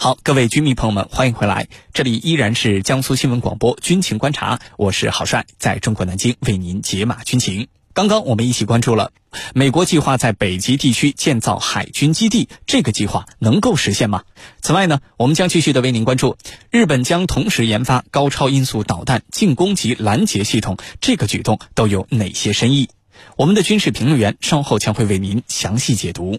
好，各位军迷朋友们，欢迎回来，这里依然是江苏新闻广播军情观察，我是郝帅，在中国南京为您解码军情。刚刚我们一起关注了美国计划在北极地区建造海军基地，这个计划能够实现吗？此外呢，我们将继续的为您关注日本将同时研发高超音速导弹进攻及拦截系统，这个举动都有哪些深意？我们的军事评论员稍后将会为您详细解读。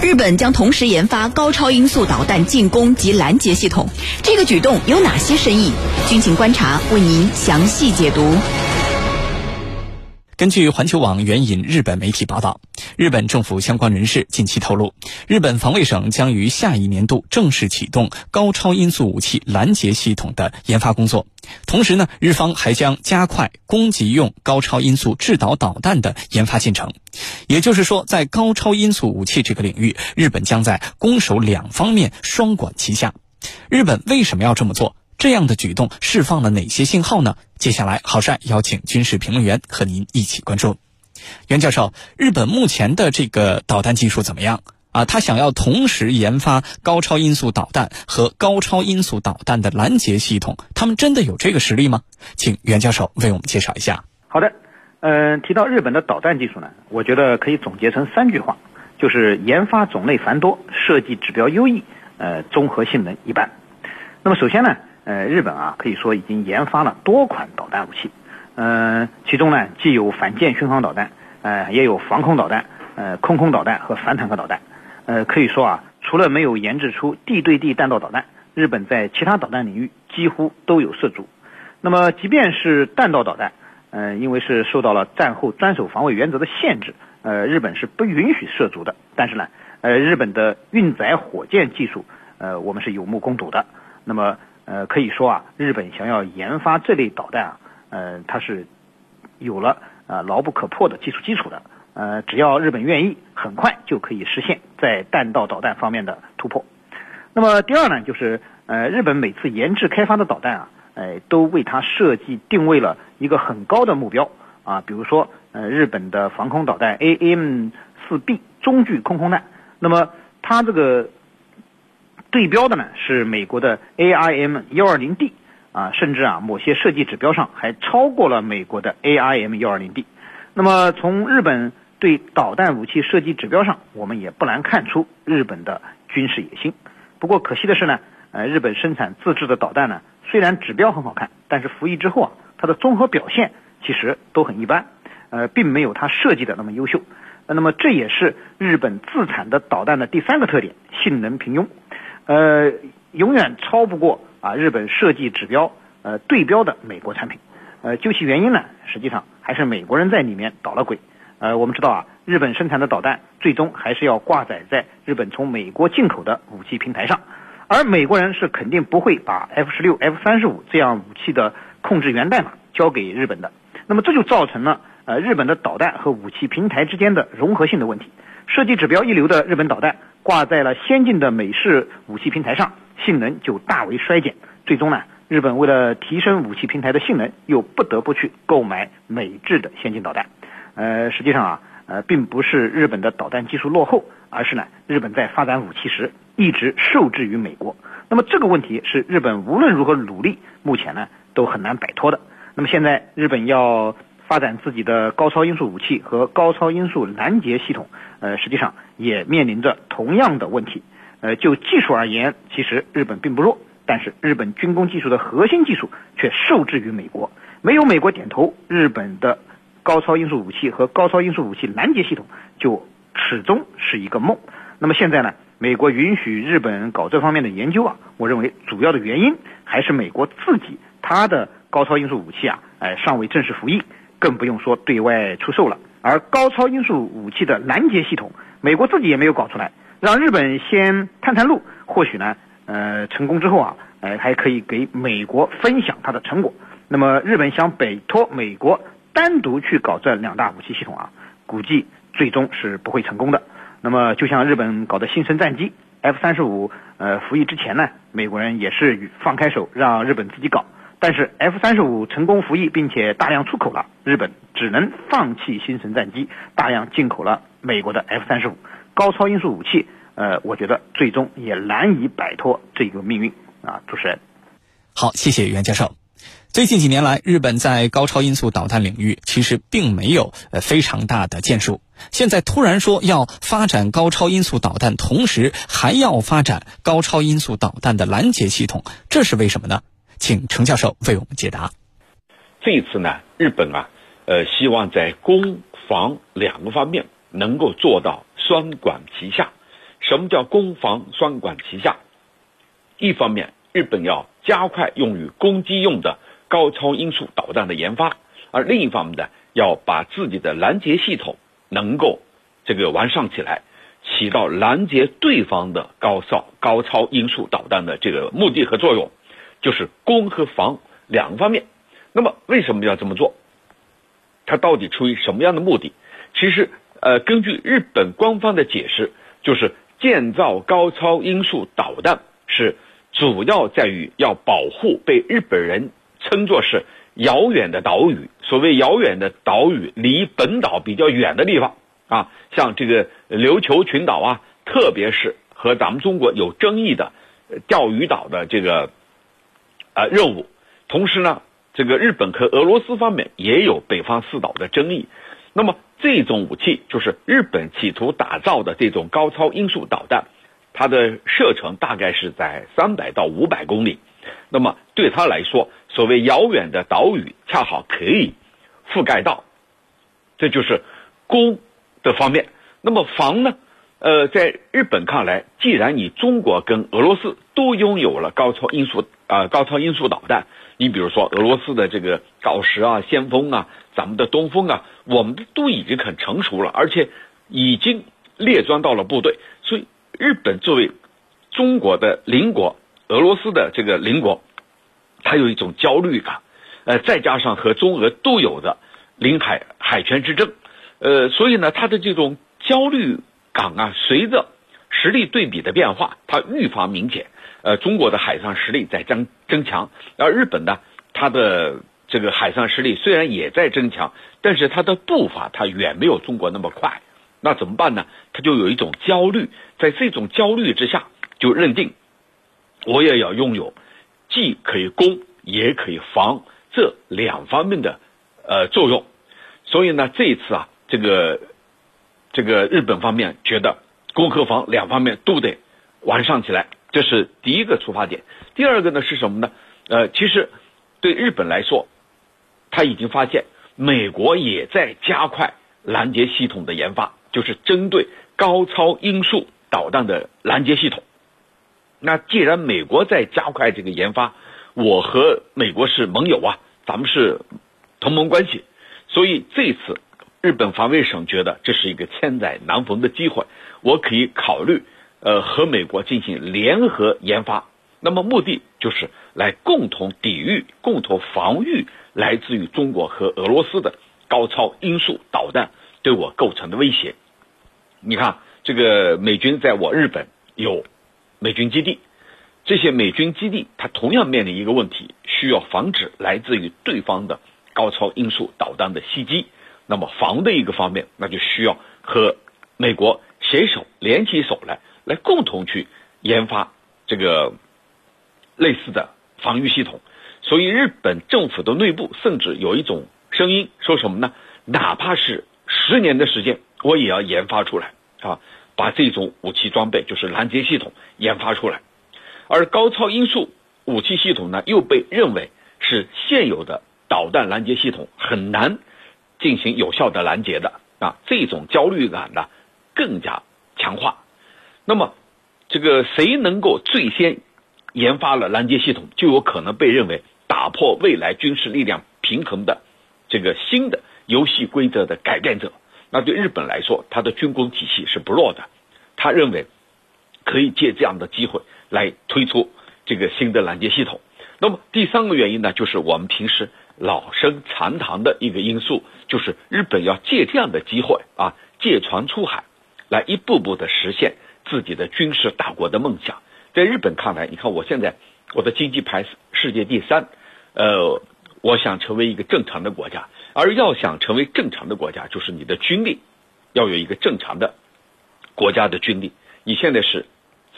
日本将同时研发高超音速导弹进攻及拦截系统，这个举动有哪些深意？军情观察为您详细解读。根据环球网援引日本媒体报道，日本政府相关人士近期透露，日本防卫省将于下一年度正式启动高超音速武器拦截系统的研发工作。同时呢，日方还将加快攻击用高超音速制导导弹的研发进程。也就是说，在高超音速武器这个领域，日本将在攻守两方面双管齐下。日本为什么要这么做？这样的举动释放了哪些信号呢？接下来，郝帅邀请军事评论员和您一起关注。袁教授，日本目前的这个导弹技术怎么样啊？他想要同时研发高超音速导弹和高超音速导弹的拦截系统，他们真的有这个实力吗？请袁教授为我们介绍一下。好的，嗯，提到日本的导弹技术呢，我觉得可以总结成三句话，就是研发种类繁多，设计指标优异，呃，综合性能一般。那么首先呢？呃，日本啊，可以说已经研发了多款导弹武器，呃，其中呢，既有反舰巡航导弹，呃，也有防空导弹，呃，空空导弹和反坦克导弹，呃，可以说啊，除了没有研制出地对地弹道导弹，日本在其他导弹领域几乎都有涉足。那么，即便是弹道导弹，呃，因为是受到了战后专守防卫原则的限制，呃，日本是不允许涉足的。但是呢，呃，日本的运载火箭技术，呃，我们是有目共睹的。那么，呃，可以说啊，日本想要研发这类导弹啊，呃，它是有了啊牢不可破的技术基础的。呃，只要日本愿意，很快就可以实现在弹道导弹方面的突破。那么第二呢，就是呃，日本每次研制开发的导弹啊，呃，都为它设计定位了一个很高的目标啊，比如说呃，日本的防空导弹 A M 四 B 中距空空弹，那么它这个。对标的呢是美国的 AIM 幺二零 D 啊，甚至啊某些设计指标上还超过了美国的 AIM 幺二零 D。那么从日本对导弹武器设计指标上，我们也不难看出日本的军事野心。不过可惜的是呢，呃，日本生产自制的导弹呢，虽然指标很好看，但是服役之后啊，它的综合表现其实都很一般，呃，并没有它设计的那么优秀。那么这也是日本自产的导弹的第三个特点：性能平庸。呃，永远超不过啊日本设计指标呃对标的美国产品，呃，究其原因呢，实际上还是美国人在里面捣了鬼。呃，我们知道啊，日本生产的导弹最终还是要挂载在日本从美国进口的武器平台上，而美国人是肯定不会把 F 十六、F 三十五这样武器的控制源代码交给日本的。那么这就造成了呃日本的导弹和武器平台之间的融合性的问题。设计指标一流的日本导弹。挂在了先进的美式武器平台上，性能就大为衰减。最终呢，日本为了提升武器平台的性能，又不得不去购买美制的先进导弹。呃，实际上啊，呃，并不是日本的导弹技术落后，而是呢，日本在发展武器时一直受制于美国。那么这个问题是日本无论如何努力，目前呢都很难摆脱的。那么现在日本要。发展自己的高超音速武器和高超音速拦截系统，呃，实际上也面临着同样的问题。呃，就技术而言，其实日本并不弱，但是日本军工技术的核心技术却受制于美国。没有美国点头，日本的高超音速武器和高超音速武器拦截系统就始终是一个梦。那么现在呢，美国允许日本搞这方面的研究啊，我认为主要的原因还是美国自己它的高超音速武器啊，哎，尚未正式服役。更不用说对外出售了。而高超音速武器的拦截系统，美国自己也没有搞出来。让日本先探探路，或许呢，呃，成功之后啊，呃，还可以给美国分享它的成果。那么日本想委托美国单独去搞这两大武器系统啊，估计最终是不会成功的。那么就像日本搞的新生战机 F 三十五，呃，服役之前呢，美国人也是放开手让日本自己搞。但是 F 三十五成功服役并且大量出口了，日本只能放弃新神战机，大量进口了美国的 F 三十五高超音速武器。呃，我觉得最终也难以摆脱这个命运啊！主持人，好，谢谢袁教授。最近几年来，日本在高超音速导弹领域其实并没有呃非常大的建树，现在突然说要发展高超音速导弹，同时还要发展高超音速导弹的拦截系统，这是为什么呢？请程教授为我们解答。这一次呢，日本啊，呃，希望在攻防两个方面能够做到双管齐下。什么叫攻防双管齐下？一方面，日本要加快用于攻击用的高超音速导弹的研发；而另一方面呢，要把自己的拦截系统能够这个完善起来，起到拦截对方的高超高超音速导弹的这个目的和作用。就是攻和防两个方面，那么为什么要这么做？它到底出于什么样的目的？其实，呃，根据日本官方的解释，就是建造高超音速导弹是主要在于要保护被日本人称作是遥远的岛屿。所谓遥远的岛屿，离本岛比较远的地方啊，像这个琉球群岛啊，特别是和咱们中国有争议的钓鱼岛的这个。啊，任务。同时呢，这个日本和俄罗斯方面也有北方四岛的争议。那么这种武器就是日本企图打造的这种高超音速导弹，它的射程大概是在三百到五百公里。那么对他来说，所谓遥远的岛屿恰好可以覆盖到，这就是攻的方面。那么防呢？呃，在日本看来，既然你中国跟俄罗斯都拥有了高超音速啊高超音速导弹，你比如说俄罗斯的这个锆石啊、先锋啊，咱们的东风啊，我们都已经很成熟了，而且已经列装到了部队。所以，日本作为中国的邻国，俄罗斯的这个邻国，他有一种焦虑感。呃，再加上和中俄都有的领海海权之争，呃，所以呢，他的这种焦虑。感啊，随着实力对比的变化，它愈发明显。呃，中国的海上实力在增增强，而日本呢，它的这个海上实力虽然也在增强，但是它的步伐它远没有中国那么快。那怎么办呢？他就有一种焦虑，在这种焦虑之下，就认定我也要拥有既可以攻也可以防这两方面的呃作用。所以呢，这一次啊，这个。这个日本方面觉得攻和防两方面都得完善起来，这是第一个出发点。第二个呢是什么呢？呃，其实对日本来说，他已经发现美国也在加快拦截系统的研发，就是针对高超音速导弹的拦截系统。那既然美国在加快这个研发，我和美国是盟友啊，咱们是同盟关系，所以这次。日本防卫省觉得这是一个千载难逢的机会，我可以考虑，呃，和美国进行联合研发。那么目的就是来共同抵御、共同防御来自于中国和俄罗斯的高超音速导弹对我构成的威胁。你看，这个美军在我日本有美军基地，这些美军基地它同样面临一个问题，需要防止来自于对方的高超音速导弹的袭击。那么防的一个方面，那就需要和美国携手联起手来，来共同去研发这个类似的防御系统。所以日本政府的内部甚至有一种声音说什么呢？哪怕是十年的时间，我也要研发出来啊，把这种武器装备，就是拦截系统研发出来。而高超音速武器系统呢，又被认为是现有的导弹拦截系统很难。进行有效的拦截的啊，这种焦虑感呢更加强化。那么，这个谁能够最先研发了拦截系统，就有可能被认为打破未来军事力量平衡的这个新的游戏规则的改变者。那对日本来说，它的军工体系是不弱的。他认为可以借这样的机会来推出这个新的拦截系统。那么第三个原因呢，就是我们平时老生常谈的一个因素，就是日本要借这样的机会啊，借船出海，来一步步的实现自己的军事大国的梦想。在日本看来，你看我现在我的经济排世界第三，呃，我想成为一个正常的国家，而要想成为正常的国家，就是你的军力要有一个正常的国家的军力。你现在是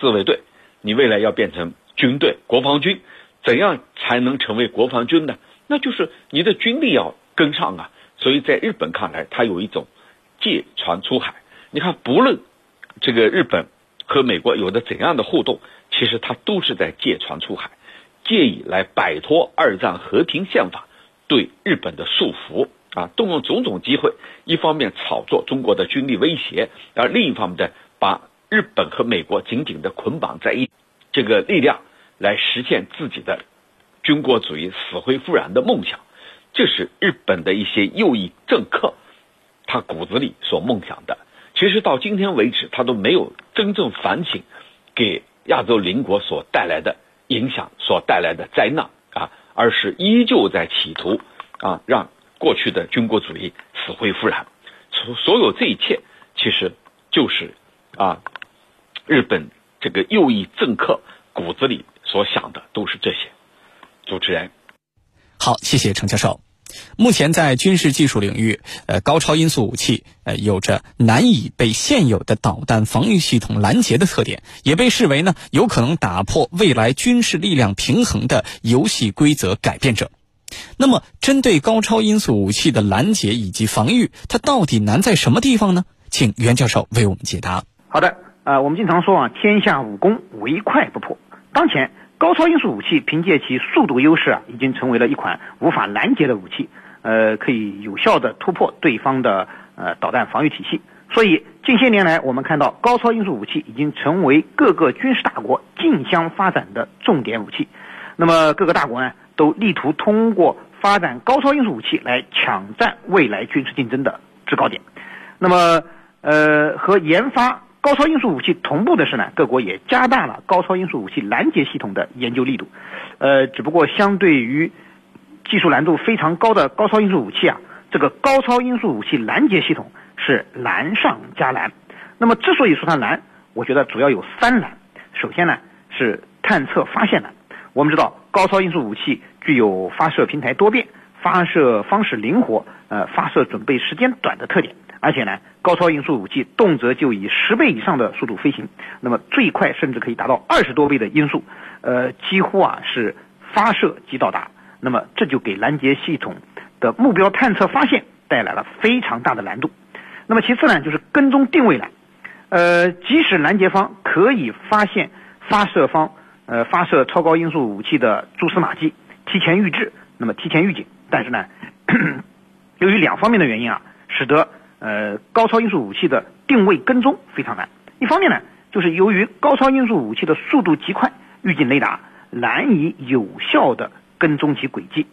自卫队，你未来要变成军队、国防军。怎样才能成为国防军呢？那就是你的军力要跟上啊！所以在日本看来，它有一种借船出海。你看，不论这个日本和美国有着怎样的互动，其实它都是在借船出海，借以来摆脱二战和平宪法对日本的束缚啊！动用种种机会，一方面炒作中国的军力威胁，而另一方面的把日本和美国紧紧的捆绑在一这个力量。来实现自己的军国主义死灰复燃的梦想，这是日本的一些右翼政客他骨子里所梦想的。其实到今天为止，他都没有真正反省给亚洲邻国所带来的影响、所带来的灾难啊，而是依旧在企图啊让过去的军国主义死灰复燃。所所有这一切，其实就是啊日本这个右翼政客骨子里。所想的都是这些。主持人，好，谢谢程教授。目前在军事技术领域，呃，高超音速武器呃有着难以被现有的导弹防御系统拦截的特点，也被视为呢有可能打破未来军事力量平衡的游戏规则改变者。那么，针对高超音速武器的拦截以及防御，它到底难在什么地方呢？请袁教授为我们解答。好的，呃，我们经常说啊，天下武功唯快不破。当前高超音速武器凭借其速度优势啊，已经成为了一款无法拦截的武器，呃，可以有效的突破对方的呃导弹防御体系。所以近些年来，我们看到高超音速武器已经成为各个军事大国竞相发展的重点武器。那么各个大国呢，都力图通过发展高超音速武器来抢占未来军事竞争的制高点。那么呃和研发。高超音速武器同步的是呢，各国也加大了高超音速武器拦截系统的研究力度。呃，只不过相对于技术难度非常高的高超音速武器啊，这个高超音速武器拦截系统是难上加难。那么之所以说它难，我觉得主要有三难。首先呢是探测发现难。我们知道高超音速武器具有发射平台多变、发射方式灵活、呃发射准备时间短的特点。而且呢，高超音速武器动辄就以十倍以上的速度飞行，那么最快甚至可以达到二十多倍的音速，呃，几乎啊是发射即到达。那么这就给拦截系统的目标探测发现带来了非常大的难度。那么其次呢，就是跟踪定位难。呃，即使拦截方可以发现发射方呃发射超高音速武器的蛛丝马迹，提前预置，那么提前预警，但是呢，由于两方面的原因啊，使得呃，高超音速武器的定位跟踪非常难。一方面呢，就是由于高超音速武器的速度极快，预警雷达难以有效的跟踪其轨迹。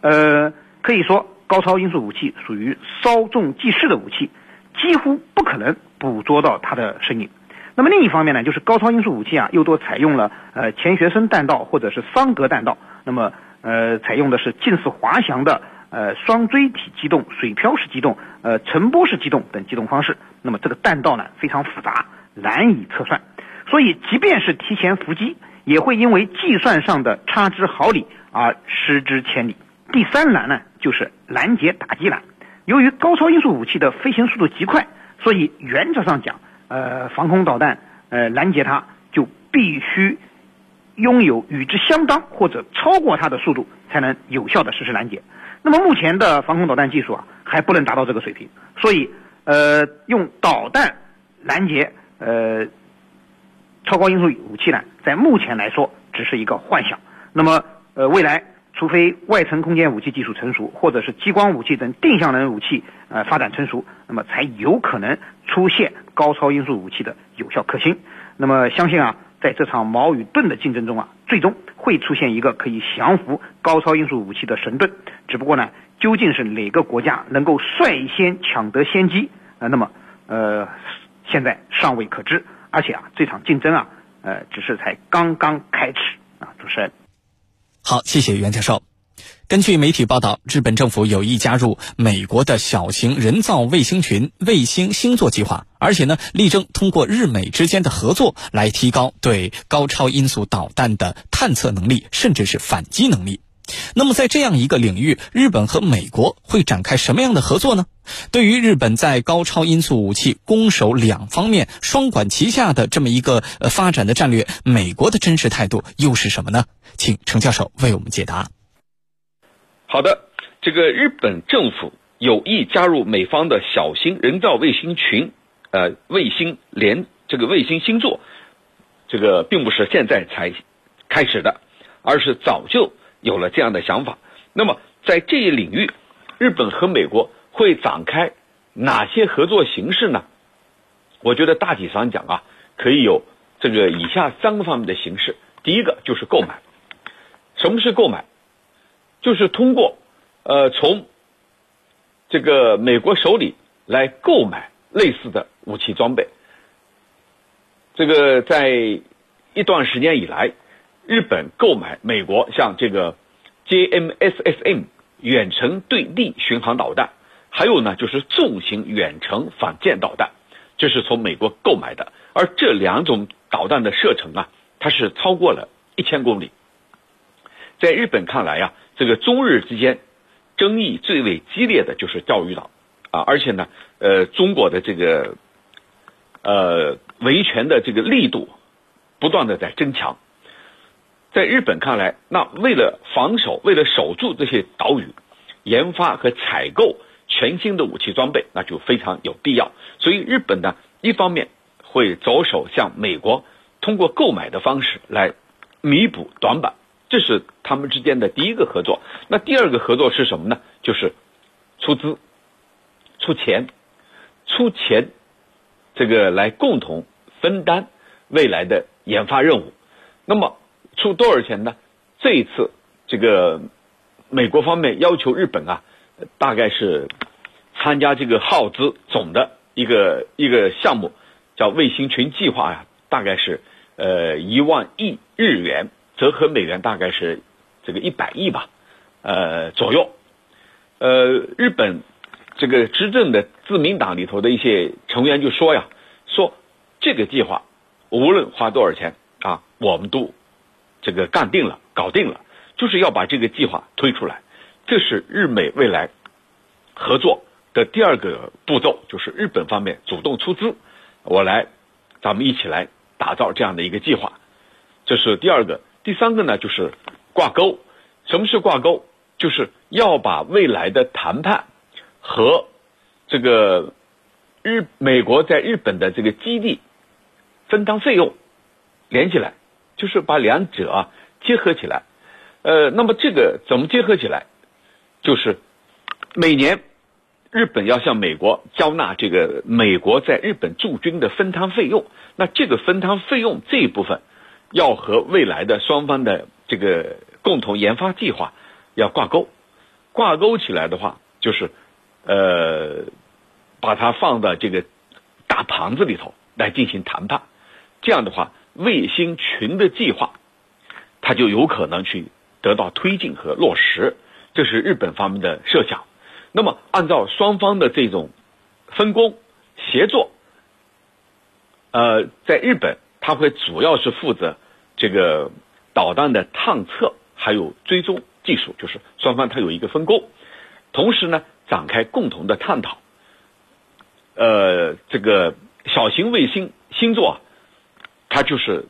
呃，可以说高超音速武器属于稍纵即逝的武器，几乎不可能捕捉到它的身影。那么另一方面呢，就是高超音速武器啊，又多采用了呃钱学森弹道或者是桑格弹道，那么呃采用的是近似滑翔的。呃，双锥体机动、水漂式机动、呃，沉波式机动等机动方式，那么这个弹道呢非常复杂，难以测算，所以即便是提前伏击，也会因为计算上的差之毫厘而失之千里。第三难呢，就是拦截打击难。由于高超音速武器的飞行速度极快，所以原则上讲，呃，防空导弹呃拦截它就必须拥有与之相当或者超过它的速度，才能有效的实施拦截。那么目前的防空导弹技术啊，还不能达到这个水平，所以，呃，用导弹拦截呃超高音速武器呢，在目前来说只是一个幻想。那么，呃，未来除非外层空间武器技术成熟，或者是激光武器等定向能武器呃发展成熟，那么才有可能出现高超音速武器的有效可行。那么，相信啊。在这场矛与盾的竞争中啊，最终会出现一个可以降服高超音速武器的神盾。只不过呢，究竟是哪个国家能够率先抢得先机啊？那么，呃，现在尚未可知。而且啊，这场竞争啊，呃，只是才刚刚开始啊。主持人，好，谢谢袁教授。根据媒体报道，日本政府有意加入美国的小型人造卫星群卫星星座计划，而且呢，力争通过日美之间的合作来提高对高超音速导弹的探测能力，甚至是反击能力。那么，在这样一个领域，日本和美国会展开什么样的合作呢？对于日本在高超音速武器攻守两方面双管齐下的这么一个发展的战略，美国的真实态度又是什么呢？请程教授为我们解答。好的，这个日本政府有意加入美方的小型人造卫星群，呃，卫星连这个卫星星座，这个并不是现在才开始的，而是早就有了这样的想法。那么在这一领域，日本和美国会展开哪些合作形式呢？我觉得大体上讲啊，可以有这个以下三个方面的形式。第一个就是购买，什么是购买？就是通过，呃，从这个美国手里来购买类似的武器装备。这个在一段时间以来，日本购买美国像这个 JMSSM 远程对地巡航导弹，还有呢就是重型远程反舰导弹，这是从美国购买的。而这两种导弹的射程啊，它是超过了一千公里。在日本看来呀。这个中日之间争议最为激烈的就是钓鱼岛啊，而且呢，呃，中国的这个呃维权的这个力度不断的在增强。在日本看来，那为了防守，为了守住这些岛屿，研发和采购全新的武器装备，那就非常有必要。所以，日本呢，一方面会着手向美国通过购买的方式来弥补短板。这是他们之间的第一个合作。那第二个合作是什么呢？就是出资、出钱、出钱，这个来共同分担未来的研发任务。那么出多少钱呢？这一次，这个美国方面要求日本啊，大概是参加这个耗资总的一个一个项目，叫卫星群计划呀，大概是呃一万亿日元。折合美元大概是这个一百亿吧，呃左右，呃，日本这个执政的自民党里头的一些成员就说呀，说这个计划无论花多少钱啊，我们都这个干定了，搞定了，就是要把这个计划推出来。这是日美未来合作的第二个步骤，就是日本方面主动出资，我来，咱们一起来打造这样的一个计划，这是第二个。第三个呢，就是挂钩。什么是挂钩？就是要把未来的谈判和这个日美国在日本的这个基地分担费用连起来，就是把两者啊结合起来。呃，那么这个怎么结合起来？就是每年日本要向美国交纳这个美国在日本驻军的分摊费用，那这个分摊费用这一部分。要和未来的双方的这个共同研发计划要挂钩，挂钩起来的话，就是呃，把它放到这个大盘子里头来进行谈判。这样的话，卫星群的计划，它就有可能去得到推进和落实。这是日本方面的设想。那么，按照双方的这种分工协作，呃，在日本。他会主要是负责这个导弹的探测还有追踪技术，就是双方他有一个分工，同时呢展开共同的探讨。呃，这个小型卫星星座，它就是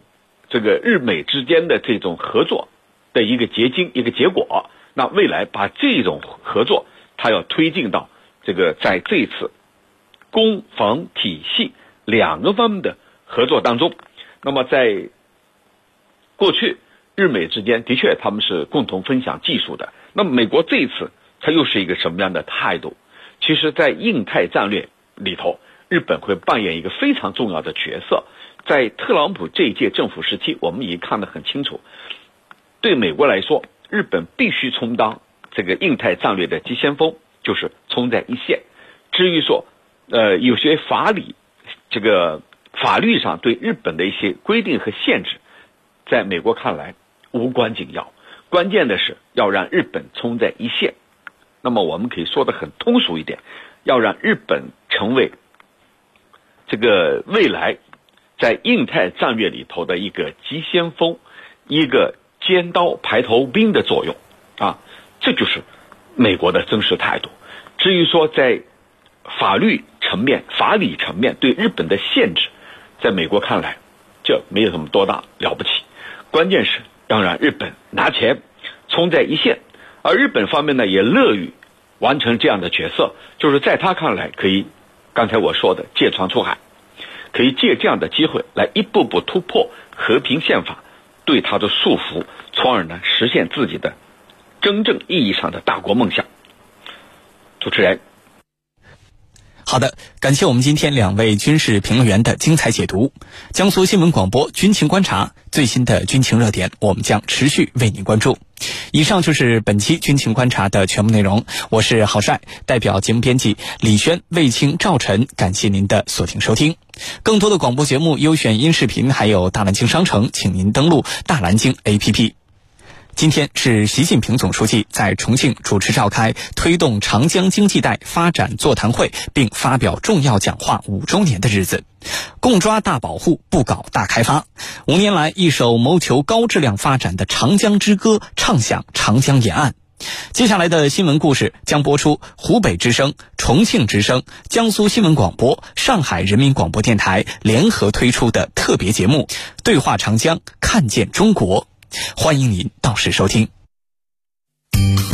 这个日美之间的这种合作的一个结晶一个结果。那未来把这种合作，它要推进到这个在这次攻防体系两个方面的合作当中。那么，在过去，日美之间的确他们是共同分享技术的。那么，美国这一次它又是一个什么样的态度？其实，在印太战略里头，日本会扮演一个非常重要的角色。在特朗普这一届政府时期，我们已经看得很清楚，对美国来说，日本必须充当这个印太战略的急先锋，就是冲在一线。至于说，呃，有些法理这个。法律上对日本的一些规定和限制，在美国看来无关紧要，关键的是要让日本冲在一线。那么我们可以说的很通俗一点，要让日本成为这个未来在印太战略里头的一个急先锋，一个尖刀排头兵的作用啊，这就是美国的真实态度。至于说在法律层面、法理层面对日本的限制，在美国看来，这没有什么多大了不起。关键是要让日本拿钱冲在一线，而日本方面呢也乐于完成这样的角色，就是在他看来可以，刚才我说的借船出海，可以借这样的机会来一步步突破和平宪法对他的束缚，从而呢实现自己的真正意义上的大国梦想。主持人。好的，感谢我们今天两位军事评论员的精彩解读。江苏新闻广播军情观察最新的军情热点，我们将持续为您关注。以上就是本期军情观察的全部内容。我是郝帅，代表节目编辑李轩、卫青、赵晨，感谢您的锁定收听。更多的广播节目、优选音视频，还有大蓝鲸商城，请您登录大蓝鲸 APP。今天是习近平总书记在重庆主持召开推动长江经济带发展座谈会并发表重要讲话五周年的日子，共抓大保护，不搞大开发。五年来，一首谋求高质量发展的长江之歌唱响长江沿岸。接下来的新闻故事将播出湖北之声、重庆之声、江苏新闻广播、上海人民广播电台联合推出的特别节目《对话长江，看见中国》。欢迎您到时收听。